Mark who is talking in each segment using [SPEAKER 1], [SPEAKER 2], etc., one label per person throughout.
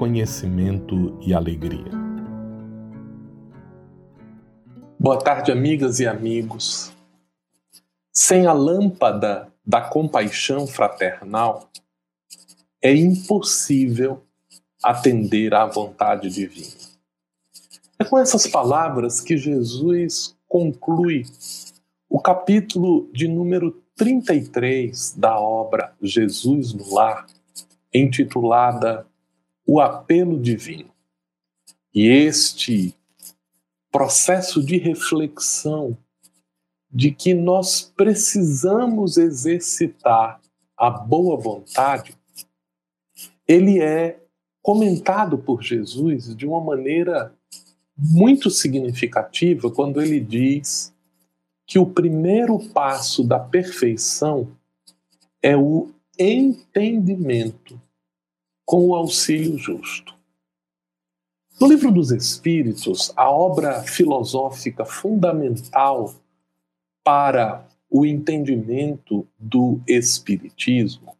[SPEAKER 1] conhecimento e alegria.
[SPEAKER 2] Boa tarde, amigas e amigos. Sem a lâmpada da compaixão fraternal, é impossível atender à vontade divina. É com essas palavras que Jesus conclui o capítulo de número 33 da obra Jesus no Lar, intitulada O Apelo Divino. E este processo de reflexão de que nós precisamos exercitar a boa vontade, ele é comentado por Jesus de uma maneira muito significativa quando ele diz que o primeiro passo da perfeição é o entendimento com o auxílio justo. No livro dos Espíritos, a obra filosófica fundamental para o entendimento do Espiritismo,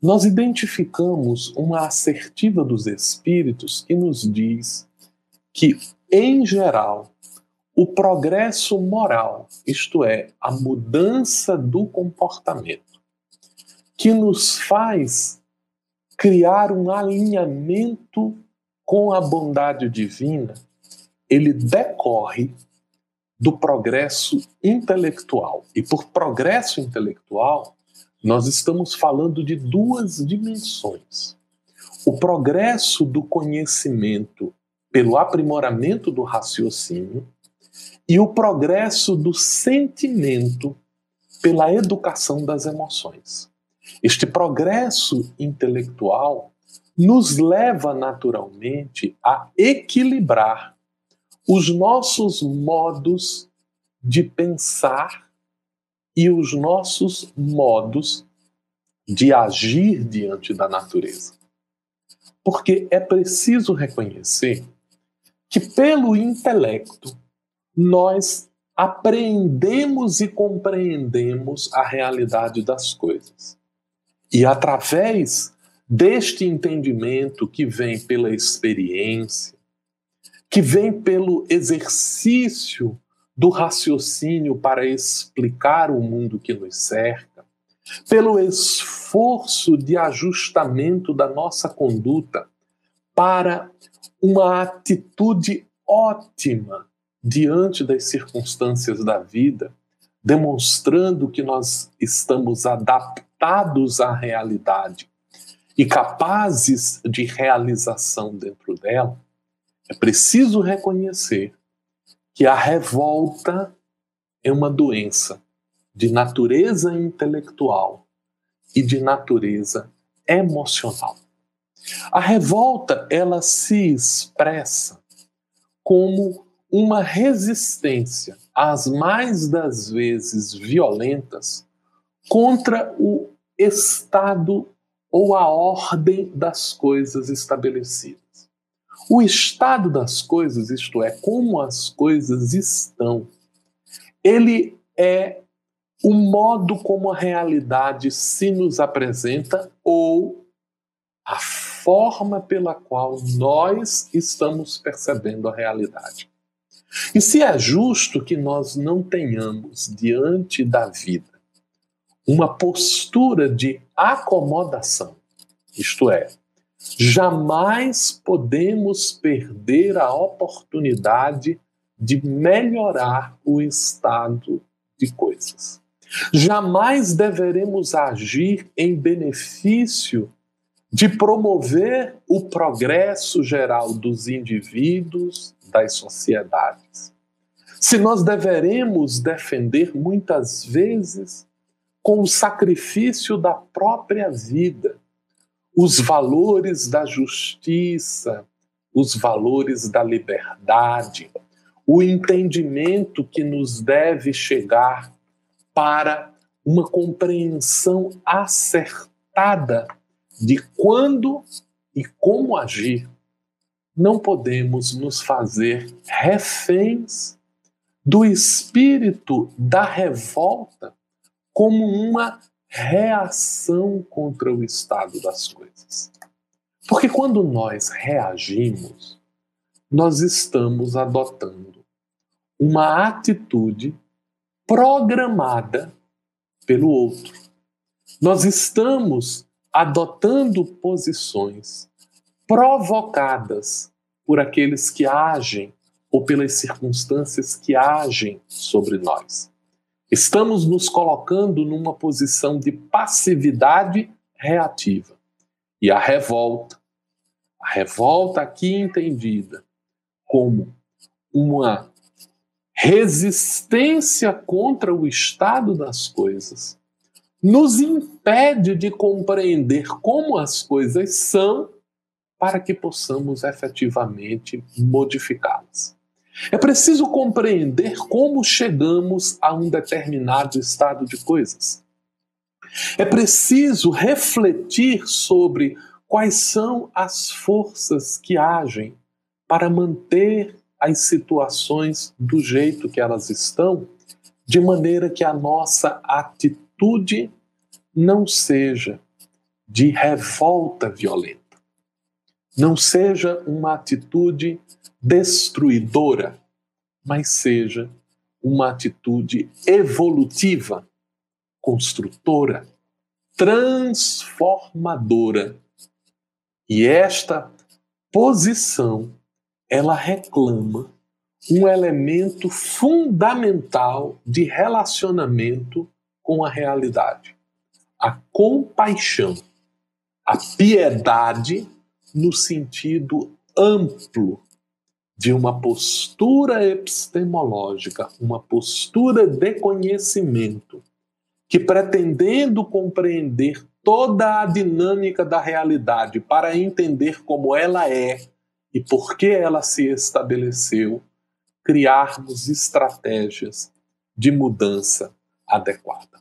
[SPEAKER 2] nós identificamos uma assertiva dos Espíritos que nos diz que em geral, o progresso moral, isto é, a mudança do comportamento, que nos faz criar um alinhamento com a bondade divina, ele decorre do progresso intelectual. E por progresso intelectual, nós estamos falando de duas dimensões. O progresso do conhecimento pelo aprimoramento do raciocínio e o progresso do sentimento pela educação das emoções. Este progresso intelectual nos leva naturalmente a equilibrar os nossos modos de pensar e os nossos modos de agir diante da natureza. Porque é preciso reconhecer que pelo intelecto nós apreendemos e compreendemos a realidade das coisas. E através deste entendimento que vem pela experiência, que vem pelo exercício do raciocínio para explicar o mundo que nos cerca, pelo esforço de ajustamento da nossa conduta para uma atitude ótima diante das circunstâncias da vida, demonstrando que nós estamos adaptados à realidade e capazes de realização dentro dela, é preciso reconhecer que a revolta é uma doença de natureza intelectual e de natureza emocional. A revolta, ela se expressa como uma resistência, às mais das vezes violentas, contra o estado ou a ordem das coisas estabelecidas. O estado das coisas, isto é, como as coisas estão, ele é o modo como a realidade se nos apresenta ou a forma pela qual nós estamos percebendo a realidade. E se é justo que nós não tenhamos diante da vida uma postura de acomodação, isto é, jamais podemos perder a oportunidade de melhorar o estado de coisas. Jamais deveremos agir em benefício de promover o progresso geral dos indivíduos, das sociedades. Se nós deveremos defender muitas vezes com o sacrifício da própria vida os valores da justiça, os valores da liberdade, o entendimento que nos deve chegar para uma compreensão acertada de quando e como agir. Não podemos nos fazer reféns do espírito da revolta como uma reação contra o estado das coisas. Porque quando nós reagimos, nós estamos adotando uma atitude programada pelo outro. Nós estamos adotando posições provocadas por aqueles que agem ou pelas circunstâncias que agem sobre nós. Estamos nos colocando numa posição de passividade reativa. E a revolta, a revolta aqui entendida como uma resistência contra o estado das coisas, nos impede de compreender como as coisas são para que possamos efetivamente modificá-las. É preciso compreender como chegamos a um determinado estado de coisas. É preciso refletir sobre quais são as forças que agem para manter as situações do jeito que elas estão, de maneira que a nossa atitude não seja de revolta violenta, não seja uma atitude destruidora, mas seja uma atitude evolutiva, construtora, transformadora. E esta posição, ela reclama um elemento fundamental de relacionamento com a realidade: a compaixão, a piedade no sentido amplo de uma postura epistemológica, uma postura de conhecimento, que pretendendo compreender toda a dinâmica da realidade para entender como ela é e por que ela se estabeleceu, criarmos estratégias de mudança adequada.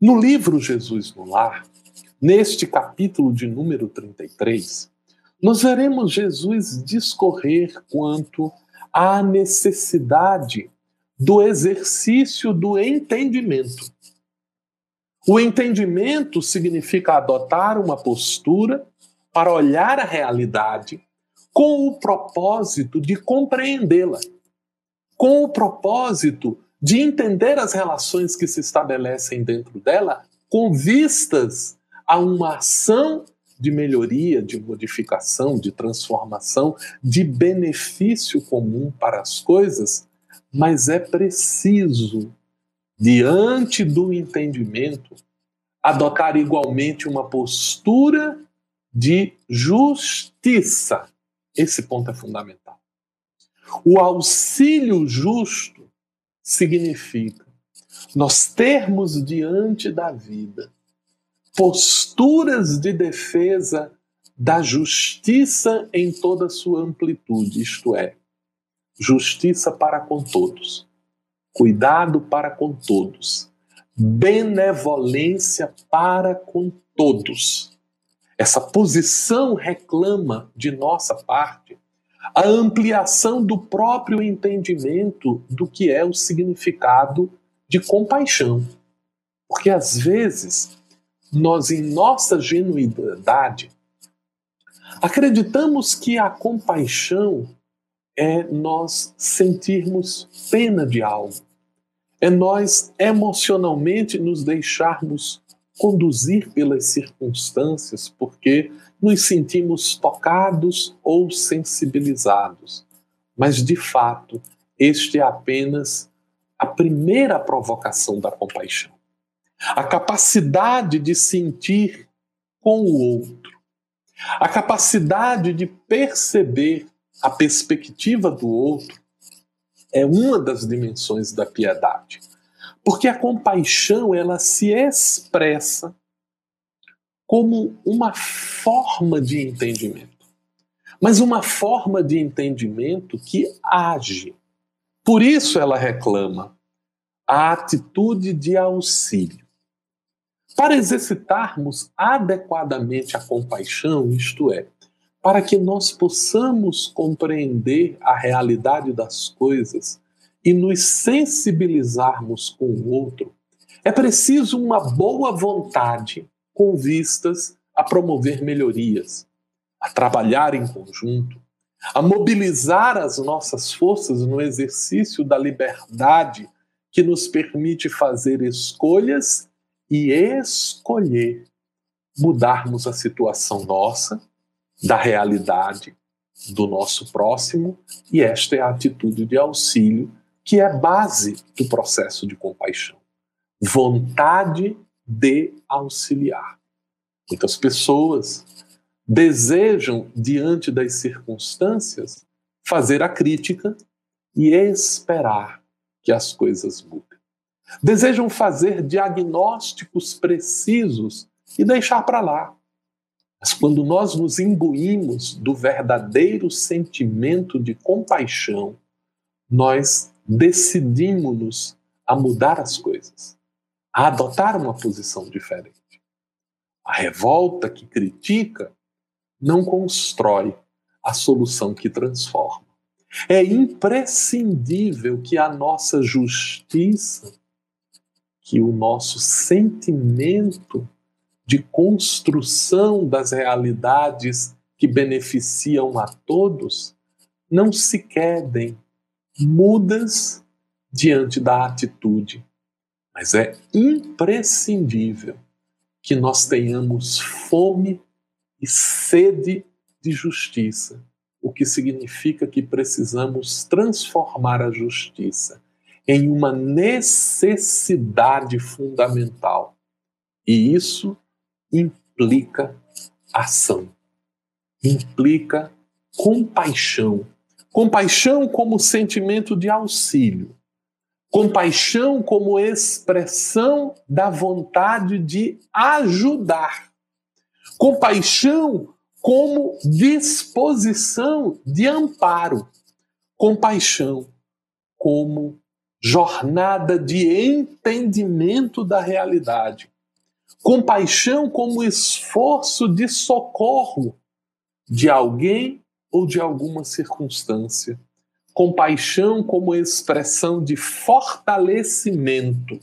[SPEAKER 2] No livro Jesus no Lar, neste capítulo de número 33, nós veremos Jesus discorrer quanto à necessidade do exercício do entendimento. O entendimento significa adotar uma postura para olhar a realidade com o propósito de compreendê-la, com o propósito de entender as relações que se estabelecem dentro dela, com vistas a uma ação de melhoria, de modificação, de transformação, de benefício comum para as coisas, mas é preciso, diante do entendimento, adotar igualmente uma postura de justiça. Esse ponto é fundamental. O auxílio justo significa nós termos diante da vida posturas de defesa da justiça em toda a sua amplitude, isto é, justiça para com todos, cuidado para com todos, benevolência para com todos. Essa posição reclama de nossa parte a ampliação do próprio entendimento do que é o significado de compaixão. Porque às vezes nós, em nossa genuidade, acreditamos que a compaixão é nós sentirmos pena de algo, é nós emocionalmente nos deixarmos conduzir pelas circunstâncias porque nos sentimos tocados ou sensibilizados. Mas, de fato, este é apenas a primeira provocação da compaixão a capacidade de sentir com o outro, a capacidade de perceber a perspectiva do outro é uma das dimensões da piedade. Porque a compaixão ela se expressa como uma forma de entendimento, mas uma forma de entendimento que age. Por isso ela reclama a atitude de auxílio. Para exercitarmos adequadamente a compaixão, isto é, para que nós possamos compreender a realidade das coisas e nos sensibilizarmos com o outro, é preciso uma boa vontade com vistas a promover melhorias, a trabalhar em conjunto, a mobilizar as nossas forças no exercício da liberdade que nos permite fazer escolhas e escolher mudarmos a situação nossa, da realidade do nosso próximo, e esta é a atitude de auxílio que é base do processo de compaixão. Vontade de auxiliar. Muitas pessoas desejam, diante das circunstâncias, fazer a crítica e esperar que as coisas mudem. Desejam fazer diagnósticos precisos e deixar para lá. Mas quando nós nos imbuímos do verdadeiro sentimento de compaixão, nós decidimos-nos a mudar as coisas, a adotar uma posição diferente. A revolta que critica não constrói a solução que transforma. É imprescindível que a nossa justiça, que o nosso sentimento de construção das realidades que beneficiam a todos não se quedem mudas diante da atitude. Mas é imprescindível que nós tenhamos fome e sede de justiça, o que significa que precisamos transformar a justiça em uma necessidade fundamental. E isso implica ação, implica compaixão Compaixão como sentimento de auxílio. Compaixão como expressão da vontade de ajudar. Compaixão como disposição de amparo. Compaixão como jornada de entendimento da realidade. Compaixão como esforço de socorro de alguém ou de alguma circunstância. Compaixão como expressão de fortalecimento.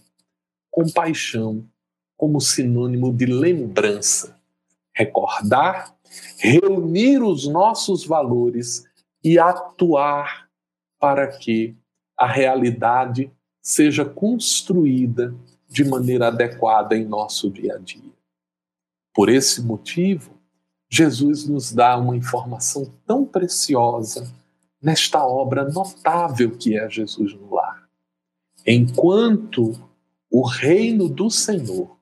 [SPEAKER 2] Compaixão como sinônimo de lembrança. Recordar, reunir os nossos valores e atuar para que a realidade seja construída de maneira adequada em nosso dia a dia. Por esse motivo, Jesus nos dá uma informação tão preciosa nesta obra notável que é Jesus no lar. Enquanto o reino do Senhor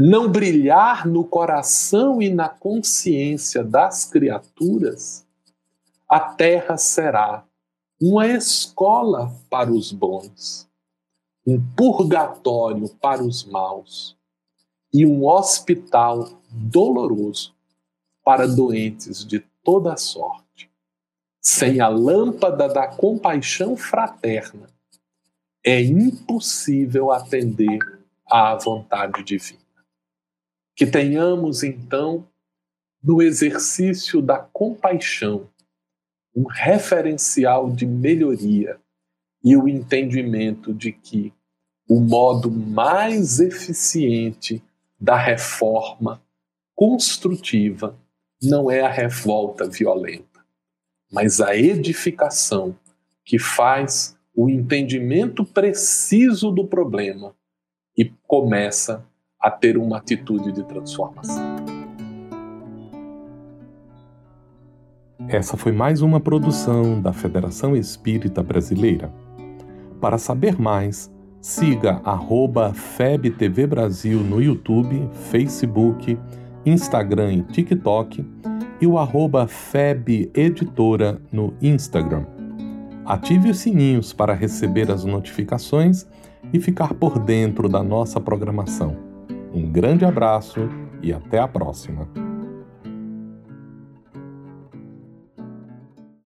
[SPEAKER 2] não brilhar no coração e na consciência das criaturas, a terra será uma escola para os bons, um purgatório para os maus e um hospital doloroso para doentes de toda sorte. Sem a lâmpada da compaixão fraterna, é impossível atender à vontade divina. Que tenhamos, então, no exercício da compaixão, um referencial de melhoria e o entendimento de que o modo mais eficiente da reforma construtiva não é a revolta violenta, mas a edificação que faz o entendimento preciso do problema e começa a ter uma atitude de transformação.
[SPEAKER 1] Essa foi mais uma produção da Federação Espírita Brasileira. Para saber mais, siga FebTV Brasil no YouTube, Facebook, Instagram e TikTok e o arroba Feb Editora no Instagram. Ative os sininhos para receber as notificações e ficar por dentro da nossa programação. Um grande abraço e e até a próxima.